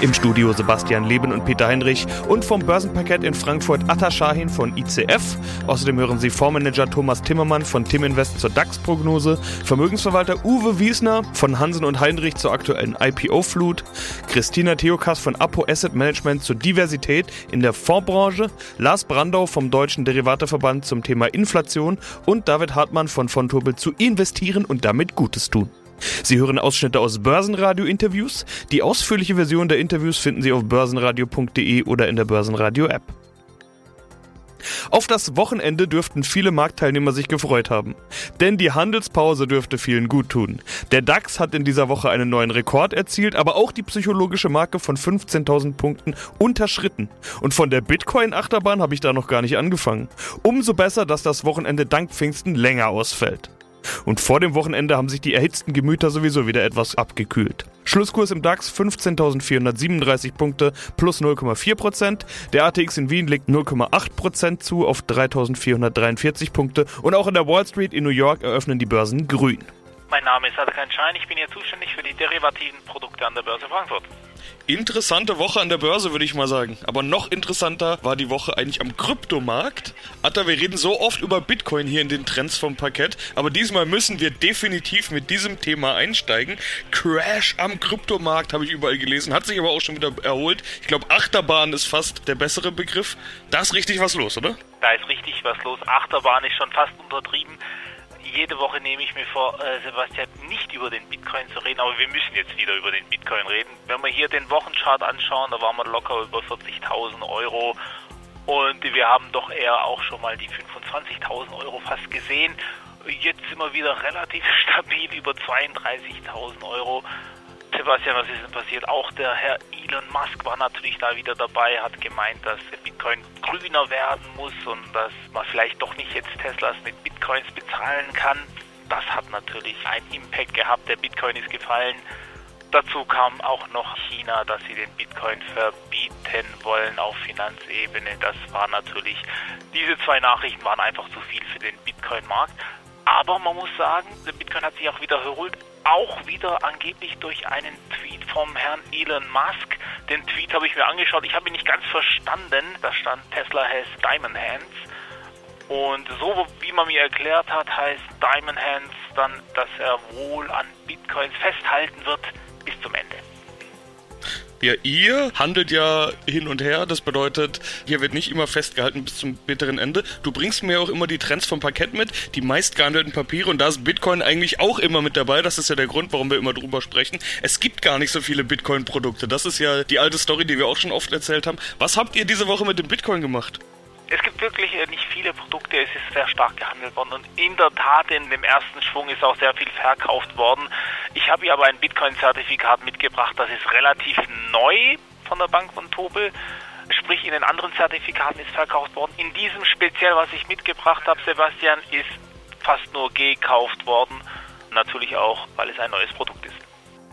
Im Studio Sebastian Leben und Peter Heinrich und vom Börsenparkett in Frankfurt Atta Shahin von ICF. Außerdem hören Sie Fondsmanager Thomas Timmermann von Tim Invest zur DAX-Prognose, Vermögensverwalter Uwe Wiesner von Hansen und Heinrich zur aktuellen IPO-Flut, Christina Theokas von Apo Asset Management zur Diversität in der Fondsbranche, Lars Brandau vom Deutschen Derivateverband zum Thema Inflation und David Hartmann von Fontobel zu investieren und damit Gutes tun. Sie hören Ausschnitte aus Börsenradio-Interviews. Die ausführliche Version der Interviews finden Sie auf börsenradio.de oder in der Börsenradio-App. Auf das Wochenende dürften viele Marktteilnehmer sich gefreut haben. Denn die Handelspause dürfte vielen gut tun. Der DAX hat in dieser Woche einen neuen Rekord erzielt, aber auch die psychologische Marke von 15.000 Punkten unterschritten. Und von der Bitcoin-Achterbahn habe ich da noch gar nicht angefangen. Umso besser, dass das Wochenende dank Pfingsten länger ausfällt. Und vor dem Wochenende haben sich die erhitzten Gemüter sowieso wieder etwas abgekühlt. Schlusskurs im DAX 15.437 Punkte plus 0,4%. Der ATX in Wien legt 0,8% zu auf 3.443 Punkte. Und auch in der Wall Street in New York eröffnen die Börsen grün. Mein Name ist Adrian Schein, ich bin hier zuständig für die derivativen Produkte an der Börse Frankfurt. Interessante Woche an der Börse, würde ich mal sagen. Aber noch interessanter war die Woche eigentlich am Kryptomarkt. Atta, wir reden so oft über Bitcoin hier in den Trends vom Parkett, aber diesmal müssen wir definitiv mit diesem Thema einsteigen. Crash am Kryptomarkt habe ich überall gelesen, hat sich aber auch schon wieder erholt. Ich glaube, Achterbahn ist fast der bessere Begriff. Da ist richtig was los, oder? Da ist richtig was los. Achterbahn ist schon fast untertrieben jede Woche nehme ich mir vor, äh, Sebastian, nicht über den Bitcoin zu reden, aber wir müssen jetzt wieder über den Bitcoin reden. Wenn wir hier den Wochenchart anschauen, da waren wir locker über 40.000 Euro und wir haben doch eher auch schon mal die 25.000 Euro fast gesehen. Jetzt sind wir wieder relativ stabil über 32.000 Euro. Sebastian, was ist denn passiert? Auch der Herr Elon Musk war natürlich da wieder dabei, hat gemeint, dass Bitcoin grüner werden muss und dass man vielleicht doch nicht jetzt Teslas mit Bitcoins bezahlen kann. Das hat natürlich einen Impact gehabt. Der Bitcoin ist gefallen. Dazu kam auch noch China, dass sie den Bitcoin verbieten wollen auf Finanzebene. Das war natürlich, diese zwei Nachrichten waren einfach zu viel für den Bitcoin-Markt. Aber man muss sagen, der Bitcoin hat sich auch wieder erholt auch wieder angeblich durch einen Tweet vom Herrn Elon Musk. Den Tweet habe ich mir angeschaut. Ich habe ihn nicht ganz verstanden. Da stand Tesla has Diamond Hands. Und so wie man mir erklärt hat, heißt Diamond Hands dann, dass er wohl an Bitcoins festhalten wird bis zum Ende. Ja, ihr handelt ja hin und her. Das bedeutet, hier wird nicht immer festgehalten bis zum bitteren Ende. Du bringst mir auch immer die Trends vom Parkett mit, die meistgehandelten Papiere und da ist Bitcoin eigentlich auch immer mit dabei. Das ist ja der Grund, warum wir immer drüber sprechen. Es gibt gar nicht so viele Bitcoin-Produkte. Das ist ja die alte Story, die wir auch schon oft erzählt haben. Was habt ihr diese Woche mit dem Bitcoin gemacht? Es gibt wirklich äh, nicht viele Produkte, es ist sehr stark gehandelt worden und in der Tat in dem ersten Schwung ist auch sehr viel verkauft worden. Ich habe hier aber ein Bitcoin-Zertifikat mitgebracht, das ist relativ neu von der Bank von Tobel. Sprich, in den anderen Zertifikaten ist verkauft worden. In diesem speziell, was ich mitgebracht habe, Sebastian, ist fast nur gekauft worden. Natürlich auch, weil es ein neues Produkt ist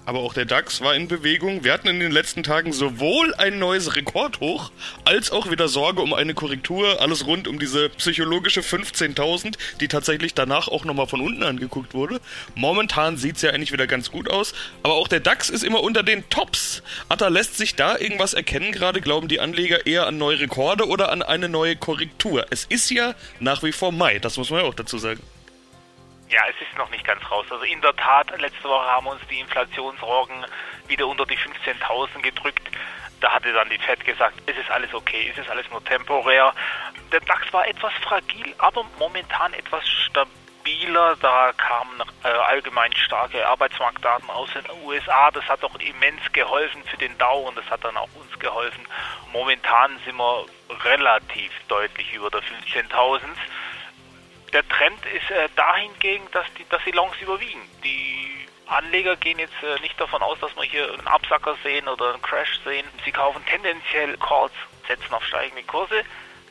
aber auch der DAX war in Bewegung. Wir hatten in den letzten Tagen sowohl ein neues Rekordhoch als auch wieder Sorge um eine Korrektur. Alles rund um diese psychologische 15.000, die tatsächlich danach auch nochmal von unten angeguckt wurde. Momentan sieht es ja eigentlich wieder ganz gut aus, aber auch der DAX ist immer unter den Tops. Atta, lässt sich da irgendwas erkennen gerade? Glauben die Anleger eher an neue Rekorde oder an eine neue Korrektur? Es ist ja nach wie vor Mai, das muss man ja auch dazu sagen. Ja, es ist noch nicht ganz raus. Also in der Tat, letzte Woche haben uns die Inflationssorgen wieder unter die 15.000 gedrückt. Da hatte dann die Fed gesagt, es ist alles okay, es ist alles nur temporär. Der DAX war etwas fragil, aber momentan etwas stabiler. Da kamen äh, allgemein starke Arbeitsmarktdaten aus den USA. Das hat auch immens geholfen für den Dow und das hat dann auch uns geholfen. Momentan sind wir relativ deutlich über der 15.000 der Trend ist äh, dahingegen, dass die, dass die Longs überwiegen. Die Anleger gehen jetzt äh, nicht davon aus, dass wir hier einen Absacker sehen oder einen Crash sehen. Sie kaufen tendenziell Calls, setzen auf steigende Kurse,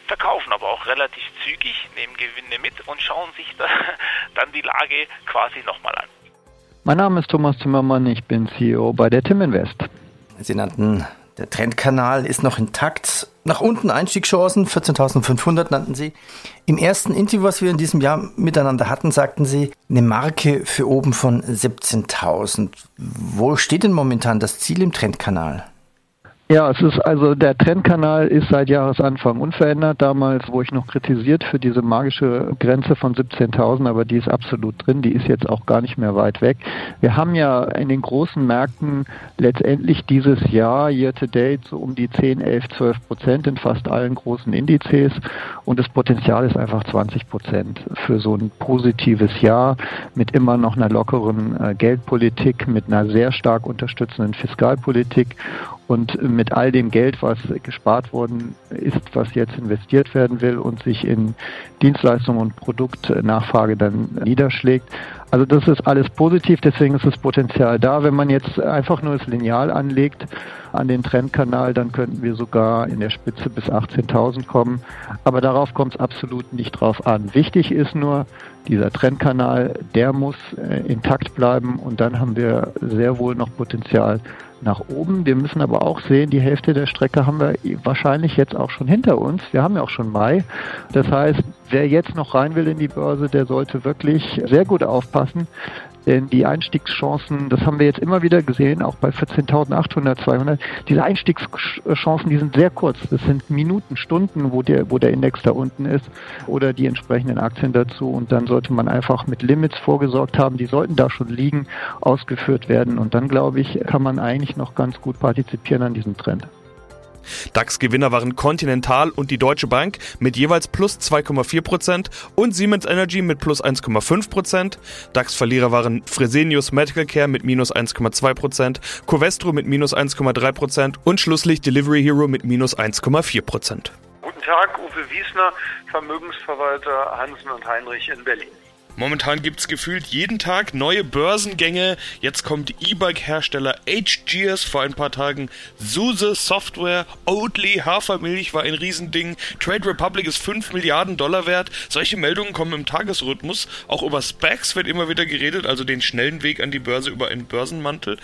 verkaufen aber auch relativ zügig, nehmen Gewinne mit und schauen sich da, dann die Lage quasi nochmal an. Mein Name ist Thomas Zimmermann, ich bin CEO bei der Tim Invest. Sie nannten, der Trendkanal ist noch intakt nach unten Einstiegschancen, 14.500 nannten Sie. Im ersten Interview, was wir in diesem Jahr miteinander hatten, sagten Sie eine Marke für oben von 17.000. Wo steht denn momentan das Ziel im Trendkanal? Ja, es ist also der Trendkanal ist seit Jahresanfang unverändert. Damals, wo ich noch kritisiert für diese magische Grenze von 17.000, aber die ist absolut drin. Die ist jetzt auch gar nicht mehr weit weg. Wir haben ja in den großen Märkten letztendlich dieses Jahr year to date so um die 10, 11, 12 Prozent in fast allen großen Indizes und das Potenzial ist einfach 20 Prozent für so ein positives Jahr mit immer noch einer lockeren äh, Geldpolitik, mit einer sehr stark unterstützenden Fiskalpolitik und mit all dem Geld, was gespart worden ist, was jetzt investiert werden will und sich in Dienstleistungen und Produktnachfrage dann niederschlägt. Also das ist alles positiv, deswegen ist das Potenzial da. Wenn man jetzt einfach nur das Lineal anlegt an den Trendkanal, dann könnten wir sogar in der Spitze bis 18.000 kommen. Aber darauf kommt es absolut nicht drauf an. Wichtig ist nur, dieser Trendkanal, der muss äh, intakt bleiben und dann haben wir sehr wohl noch Potenzial nach oben. Wir müssen aber auch sehen, die Hälfte der Strecke haben wir wahrscheinlich jetzt auch schon hinter uns. Wir haben ja auch schon Mai. Das heißt, wer jetzt noch rein will in die Börse, der sollte wirklich sehr gut aufpassen. Denn die Einstiegschancen, das haben wir jetzt immer wieder gesehen, auch bei 14.800, 200, diese Einstiegschancen, die sind sehr kurz. Das sind Minuten, Stunden, wo der, wo der Index da unten ist oder die entsprechenden Aktien dazu. Und dann sollte man einfach mit Limits vorgesorgt haben. Die sollten da schon liegen, ausgeführt werden. Und dann, glaube ich, kann man eigentlich noch ganz gut partizipieren an diesem Trend. DAX-Gewinner waren Continental und die Deutsche Bank mit jeweils plus 2,4% und Siemens Energy mit plus 1,5%. DAX-Verlierer waren Fresenius Medical Care mit minus 1,2%, Covestro mit minus 1,3% und schlusslich Delivery Hero mit minus 1,4%. Guten Tag, Uwe Wiesner, Vermögensverwalter Hansen und Heinrich in Berlin. Momentan gibt es gefühlt jeden Tag neue Börsengänge. Jetzt kommt E-Bike-Hersteller HGS vor ein paar Tagen. SUSE Software, Oatly, Hafermilch war ein Riesending. Trade Republic ist 5 Milliarden Dollar wert. Solche Meldungen kommen im Tagesrhythmus. Auch über Specs wird immer wieder geredet, also den schnellen Weg an die Börse über einen Börsenmantel.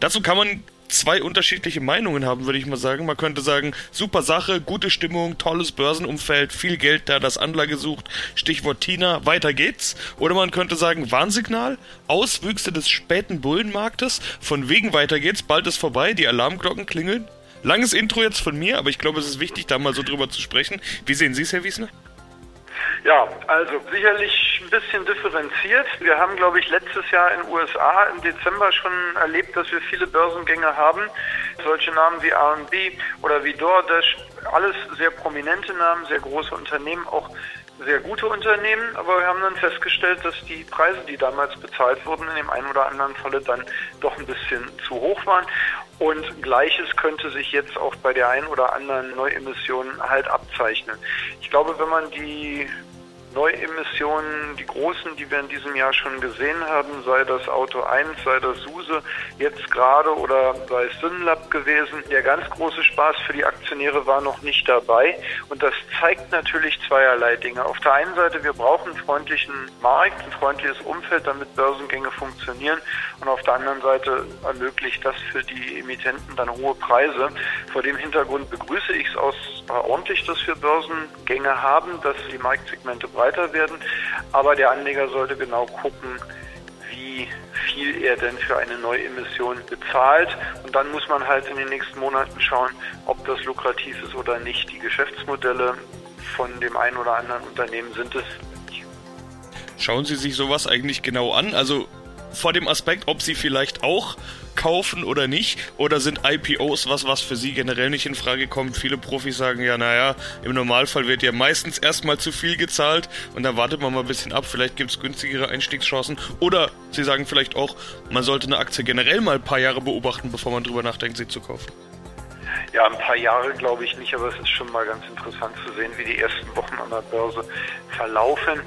Dazu kann man zwei unterschiedliche Meinungen haben, würde ich mal sagen. Man könnte sagen, super Sache, gute Stimmung, tolles Börsenumfeld, viel Geld da, das Anlage sucht, Stichwort Tina, weiter geht's. Oder man könnte sagen, Warnsignal, Auswüchse des späten Bullenmarktes, von wegen weiter geht's, bald ist vorbei, die Alarmglocken klingeln. Langes Intro jetzt von mir, aber ich glaube, es ist wichtig, da mal so drüber zu sprechen. Wie sehen Sie es, Herr Wiesner? Ja, also sicherlich ein bisschen differenziert. Wir haben, glaube ich, letztes Jahr in den USA im Dezember schon erlebt, dass wir viele Börsengänge haben. Solche Namen wie R&B oder wie DoorDash, alles sehr prominente Namen, sehr große Unternehmen, auch sehr gute Unternehmen, aber wir haben dann festgestellt, dass die Preise, die damals bezahlt wurden, in dem einen oder anderen Falle dann doch ein bisschen zu hoch waren. Und gleiches könnte sich jetzt auch bei der einen oder anderen Neuemission halt abzeichnen. Ich glaube, wenn man die Neuemissionen, die großen, die wir in diesem Jahr schon gesehen haben, sei das Auto 1, sei das SUSE jetzt gerade oder sei es Synlab gewesen. Der ganz große Spaß für die Aktionäre war noch nicht dabei und das zeigt natürlich zweierlei Dinge. Auf der einen Seite, wir brauchen einen freundlichen Markt, ein freundliches Umfeld, damit Börsengänge funktionieren und auf der anderen Seite ermöglicht das für die Emittenten dann hohe Preise. Vor dem Hintergrund begrüße ich es außerordentlich, dass wir Börsengänge haben, dass die Marktsegmente breit breiter werden. Aber der Anleger sollte genau gucken, wie viel er denn für eine Neuemission bezahlt. Und dann muss man halt in den nächsten Monaten schauen, ob das lukrativ ist oder nicht. Die Geschäftsmodelle von dem einen oder anderen Unternehmen sind es. Schauen Sie sich sowas eigentlich genau an? Also vor dem Aspekt, ob Sie vielleicht auch kaufen oder nicht? Oder sind IPOs was, was für Sie generell nicht in Frage kommt? Viele Profis sagen ja, naja, im Normalfall wird ja meistens erstmal zu viel gezahlt und dann wartet man mal ein bisschen ab, vielleicht gibt es günstigere Einstiegschancen. Oder Sie sagen vielleicht auch, man sollte eine Aktie generell mal ein paar Jahre beobachten, bevor man drüber nachdenkt, sie zu kaufen. Ja, ein paar Jahre glaube ich nicht, aber es ist schon mal ganz interessant zu sehen, wie die ersten Wochen an der Börse verlaufen.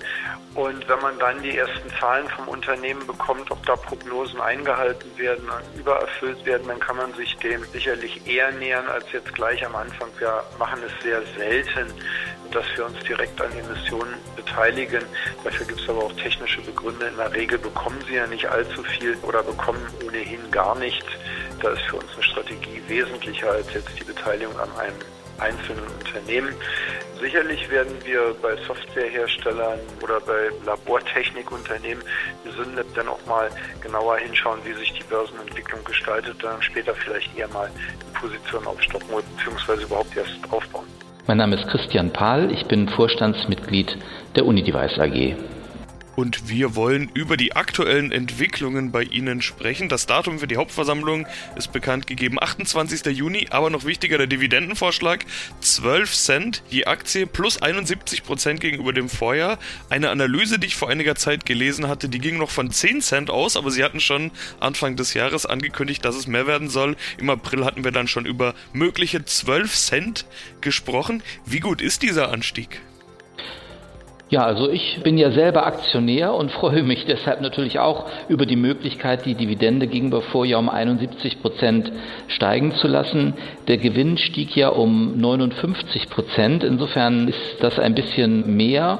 Und wenn man dann die ersten Zahlen vom Unternehmen bekommt, ob da Prognosen eingehalten werden, übererfüllt werden, dann kann man sich dem sicherlich eher nähern als jetzt gleich am Anfang. Wir machen es sehr selten, dass wir uns direkt an Emissionen beteiligen. Dafür gibt es aber auch technische Begründe. In der Regel bekommen sie ja nicht allzu viel oder bekommen ohnehin gar nichts. Da ist für uns eine Strategie wesentlicher als jetzt die Beteiligung an einem einzelnen Unternehmen. Sicherlich werden wir bei Softwareherstellern oder bei Labortechnikunternehmen wie Synlab dann auch mal genauer hinschauen, wie sich die Börsenentwicklung gestaltet, dann später vielleicht eher mal die Position aufstocken bzw. überhaupt erst aufbauen. Mein Name ist Christian Pahl, ich bin Vorstandsmitglied der Unidevice AG und wir wollen über die aktuellen Entwicklungen bei Ihnen sprechen. Das Datum für die Hauptversammlung ist bekannt gegeben, 28. Juni, aber noch wichtiger der Dividendenvorschlag, 12 Cent je Aktie plus 71 Prozent gegenüber dem Vorjahr. Eine Analyse, die ich vor einiger Zeit gelesen hatte, die ging noch von 10 Cent aus, aber sie hatten schon Anfang des Jahres angekündigt, dass es mehr werden soll. Im April hatten wir dann schon über mögliche 12 Cent gesprochen. Wie gut ist dieser Anstieg? Ja, also ich bin ja selber Aktionär und freue mich deshalb natürlich auch über die Möglichkeit, die Dividende gegenüber Vorjahr um 71 Prozent steigen zu lassen. Der Gewinn stieg ja um 59 Prozent. Insofern ist das ein bisschen mehr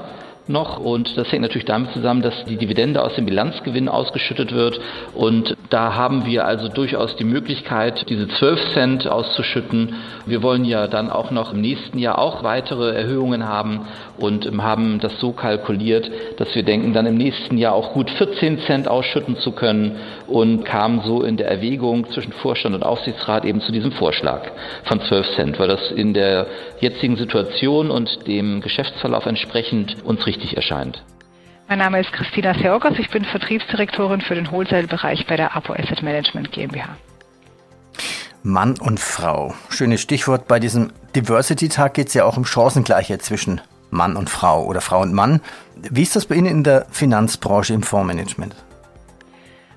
noch und das hängt natürlich damit zusammen, dass die Dividende aus dem Bilanzgewinn ausgeschüttet wird und da haben wir also durchaus die Möglichkeit, diese 12 Cent auszuschütten. Wir wollen ja dann auch noch im nächsten Jahr auch weitere Erhöhungen haben und haben das so kalkuliert, dass wir denken, dann im nächsten Jahr auch gut 14 Cent ausschütten zu können und kamen so in der Erwägung zwischen Vorstand und Aufsichtsrat eben zu diesem Vorschlag von 12 Cent, weil das in der jetzigen Situation und dem Geschäftsverlauf entsprechend uns richtig erscheint. Mein Name ist Christina Seorgos, ich bin Vertriebsdirektorin für den Wholesale-Bereich bei der Apo Asset Management GmbH. Mann und Frau. Schönes Stichwort. Bei diesem Diversity-Tag geht es ja auch um Chancengleichheit zwischen Mann und Frau oder Frau und Mann. Wie ist das bei Ihnen in der Finanzbranche im Fondsmanagement?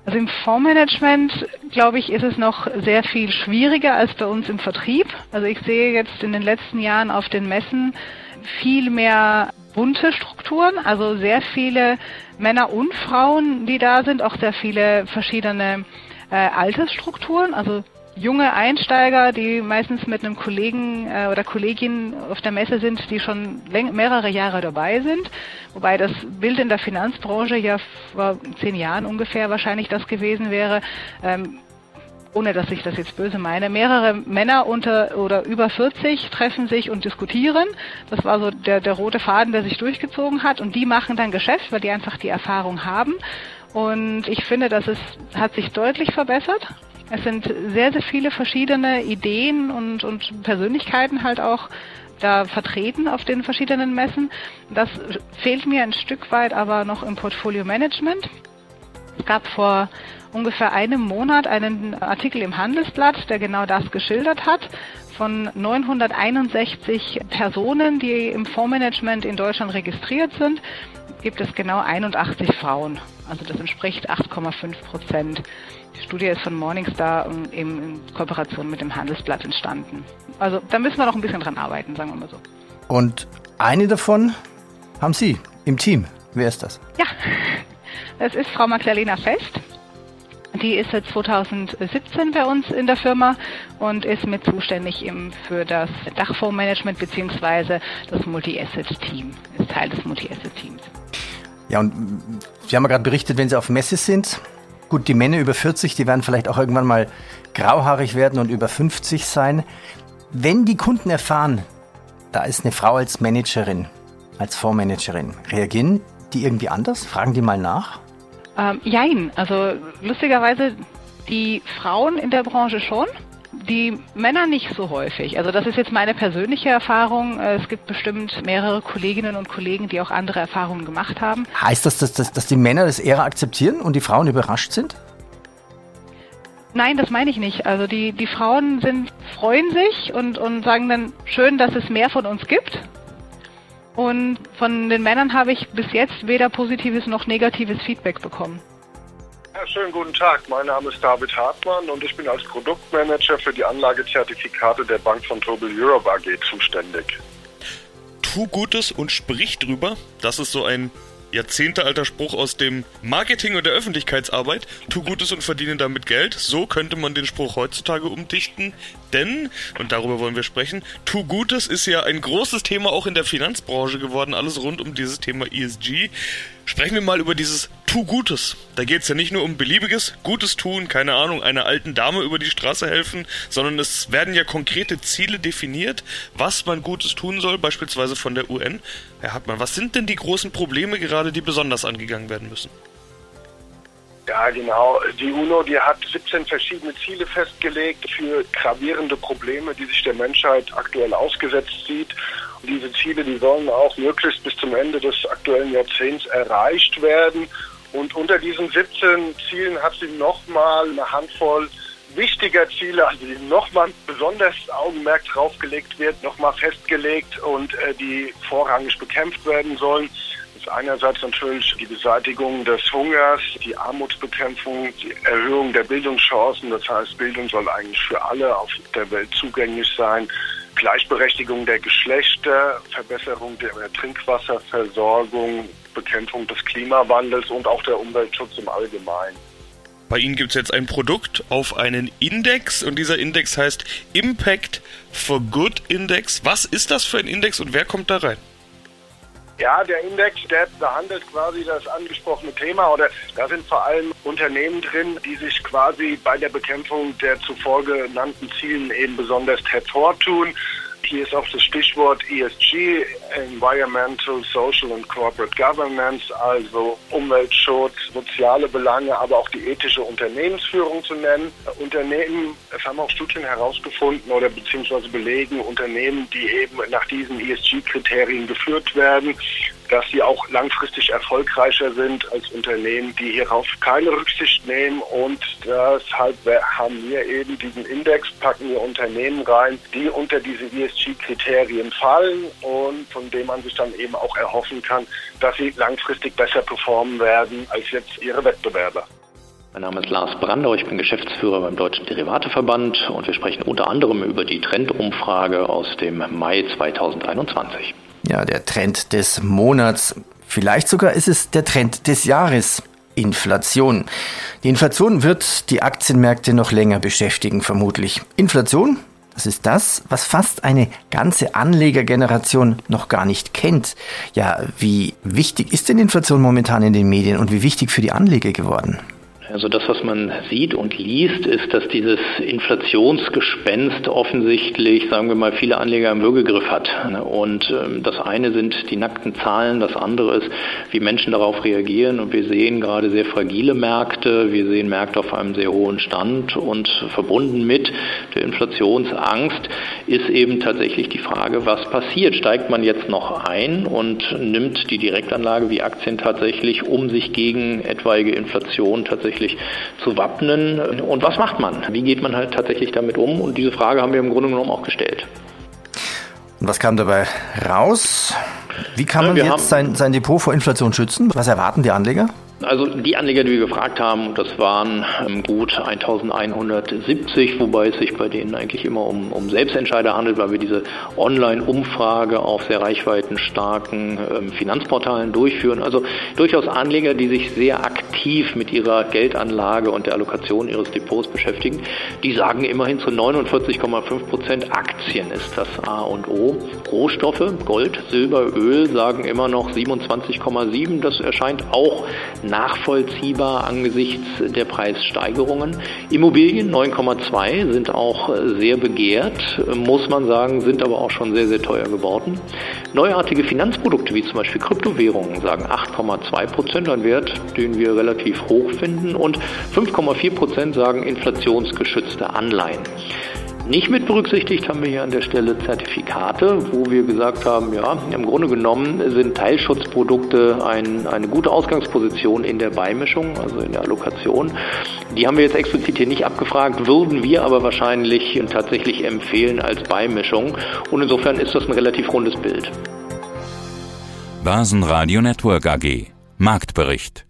Also im Fondsmanagement, glaube ich, ist es noch sehr viel schwieriger als bei uns im Vertrieb. Also ich sehe jetzt in den letzten Jahren auf den Messen viel mehr bunte Strukturen, also sehr viele Männer und Frauen, die da sind, auch sehr viele verschiedene äh, Altersstrukturen, also junge Einsteiger, die meistens mit einem Kollegen äh, oder Kollegin auf der Messe sind, die schon mehrere Jahre dabei sind. Wobei das Bild in der Finanzbranche ja vor zehn Jahren ungefähr wahrscheinlich das gewesen wäre. Ähm, ohne dass ich das jetzt böse meine, mehrere Männer unter oder über 40 treffen sich und diskutieren. Das war so der, der rote Faden, der sich durchgezogen hat. Und die machen dann Geschäft, weil die einfach die Erfahrung haben. Und ich finde, dass es hat sich deutlich verbessert. Es sind sehr, sehr viele verschiedene Ideen und, und Persönlichkeiten halt auch da vertreten auf den verschiedenen Messen. Das fehlt mir ein Stück weit aber noch im Portfolio Management. Es gab vor ungefähr einem Monat einen Artikel im Handelsblatt, der genau das geschildert hat. Von 961 Personen, die im Fondsmanagement in Deutschland registriert sind, gibt es genau 81 Frauen. Also das entspricht 8,5 Prozent. Die Studie ist von Morningstar in Kooperation mit dem Handelsblatt entstanden. Also da müssen wir noch ein bisschen dran arbeiten, sagen wir mal so. Und eine davon haben Sie im Team. Wer ist das? Ja, das ist Frau Magdalena Fest. Die ist seit 2017 bei uns in der Firma und ist mit zuständig für das Dachfondsmanagement bzw. das Multi-Asset-Team, ist Teil des Multi-Asset-Teams. Ja, und Sie haben ja gerade berichtet, wenn Sie auf Messe sind, gut, die Männer über 40, die werden vielleicht auch irgendwann mal grauhaarig werden und über 50 sein. Wenn die Kunden erfahren, da ist eine Frau als Managerin, als Fondsmanagerin, reagieren die irgendwie anders? Fragen die mal nach? Ähm, jein, also lustigerweise die Frauen in der Branche schon. Die Männer nicht so häufig. Also das ist jetzt meine persönliche Erfahrung. Äh, es gibt bestimmt mehrere Kolleginnen und Kollegen, die auch andere Erfahrungen gemacht haben. Heißt das, dass, dass, dass die Männer das eher akzeptieren und die Frauen überrascht sind? Nein, das meine ich nicht. Also die, die Frauen sind, freuen sich und, und sagen dann, schön, dass es mehr von uns gibt. Und von den Männern habe ich bis jetzt weder positives noch negatives Feedback bekommen. Ja, schönen guten Tag. Mein Name ist David Hartmann und ich bin als Produktmanager für die Anlagezertifikate der Bank von Tobel Europe AG zuständig. Tu Gutes und sprich drüber. Das ist so ein jahrzehntealter Spruch aus dem Marketing und der Öffentlichkeitsarbeit. Tu Gutes und verdiene damit Geld. So könnte man den Spruch heutzutage umdichten. Denn, und darüber wollen wir sprechen, Tu Gutes ist ja ein großes Thema auch in der Finanzbranche geworden. Alles rund um dieses Thema ESG. Sprechen wir mal über dieses tu Gutes. Da geht es ja nicht nur um beliebiges Gutes tun, keine Ahnung, einer alten Dame über die Straße helfen, sondern es werden ja konkrete Ziele definiert, was man Gutes tun soll, beispielsweise von der UN. Herr Hartmann, was sind denn die großen Probleme gerade, die besonders angegangen werden müssen? Ja, genau. Die UNO, die hat 17 verschiedene Ziele festgelegt für gravierende Probleme, die sich der Menschheit aktuell ausgesetzt sieht. Und diese Ziele, die sollen auch möglichst bis zum Ende des aktuellen Jahrzehnts erreicht werden. Und unter diesen 17 Zielen hat sie nochmal eine Handvoll wichtiger Ziele, also die nochmal besonders Augenmerk draufgelegt wird, nochmal festgelegt und äh, die vorrangig bekämpft werden sollen ist einerseits natürlich die Beseitigung des Hungers, die Armutsbekämpfung, die Erhöhung der Bildungschancen. Das heißt, Bildung soll eigentlich für alle auf der Welt zugänglich sein. Gleichberechtigung der Geschlechter, Verbesserung der Trinkwasserversorgung, Bekämpfung des Klimawandels und auch der Umweltschutz im Allgemeinen. Bei Ihnen gibt es jetzt ein Produkt auf einen Index und dieser Index heißt Impact for Good Index. Was ist das für ein Index und wer kommt da rein? Ja, der Index, der behandelt quasi das angesprochene Thema oder da sind vor allem Unternehmen drin, die sich quasi bei der Bekämpfung der zuvor genannten Zielen eben besonders hervortun. Hier ist auch das Stichwort ESG, Environmental, Social and Corporate Governance, also Umweltschutz, soziale Belange, aber auch die ethische Unternehmensführung zu nennen. Unternehmen, es haben auch Studien herausgefunden oder beziehungsweise belegen, Unternehmen, die eben nach diesen ESG-Kriterien geführt werden, dass sie auch langfristig erfolgreicher sind als Unternehmen, die hierauf keine Rücksicht nehmen. Und deshalb haben wir eben diesen Index, packen wir Unternehmen rein, die unter diese ESG-Kriterien fallen und von dem man sich dann eben auch erhoffen kann, dass sie langfristig besser performen werden als jetzt ihre Wettbewerber. Mein Name ist Lars Brandau, ich bin Geschäftsführer beim Deutschen Derivateverband und wir sprechen unter anderem über die Trendumfrage aus dem Mai 2021. Ja, der Trend des Monats. Vielleicht sogar ist es der Trend des Jahres. Inflation. Die Inflation wird die Aktienmärkte noch länger beschäftigen, vermutlich. Inflation, das ist das, was fast eine ganze Anlegergeneration noch gar nicht kennt. Ja, wie wichtig ist denn Inflation momentan in den Medien und wie wichtig für die Anleger geworden? Also das, was man sieht und liest, ist, dass dieses Inflationsgespenst offensichtlich, sagen wir mal, viele Anleger im Würgegriff hat. Und ähm, das eine sind die nackten Zahlen, das andere ist, wie Menschen darauf reagieren. Und wir sehen gerade sehr fragile Märkte, wir sehen Märkte auf einem sehr hohen Stand und verbunden mit der Inflationsangst ist eben tatsächlich die Frage, was passiert? Steigt man jetzt noch ein und nimmt die Direktanlage wie Aktien tatsächlich, um sich gegen etwaige Inflation tatsächlich tatsächlich zu wappnen. Und was macht man? Wie geht man halt tatsächlich damit um? Und diese Frage haben wir im Grunde genommen auch gestellt. Und was kam dabei raus? Wie kann man ja, jetzt sein, sein Depot vor Inflation schützen? Was erwarten die Anleger? Also die Anleger, die wir gefragt haben, das waren ähm, gut 1170, wobei es sich bei denen eigentlich immer um, um Selbstentscheider handelt, weil wir diese Online-Umfrage auf sehr reichweitenstarken ähm, Finanzportalen durchführen. Also durchaus Anleger, die sich sehr aktiv mit ihrer Geldanlage und der Allokation ihres Depots beschäftigen. Die sagen immerhin zu 49,5 Prozent Aktien ist das A und O. Rohstoffe, Gold, Silber, Öl sagen immer noch 27,7. Das erscheint auch nachvollziehbar angesichts der Preissteigerungen. Immobilien 9,2 sind auch sehr begehrt, muss man sagen, sind aber auch schon sehr, sehr teuer geworden. Neuartige Finanzprodukte wie zum Beispiel Kryptowährungen sagen 8,2 Prozent, ein Wert, den wir relativ hoch finden und 5,4 Prozent sagen inflationsgeschützte Anleihen. Nicht mit berücksichtigt haben wir hier an der Stelle Zertifikate, wo wir gesagt haben, ja, im Grunde genommen sind Teilschutzprodukte ein, eine gute Ausgangsposition in der Beimischung, also in der Allokation. Die haben wir jetzt explizit hier nicht abgefragt, würden wir aber wahrscheinlich tatsächlich empfehlen als Beimischung. Und insofern ist das ein relativ rundes Bild. Börsenradio Network AG Marktbericht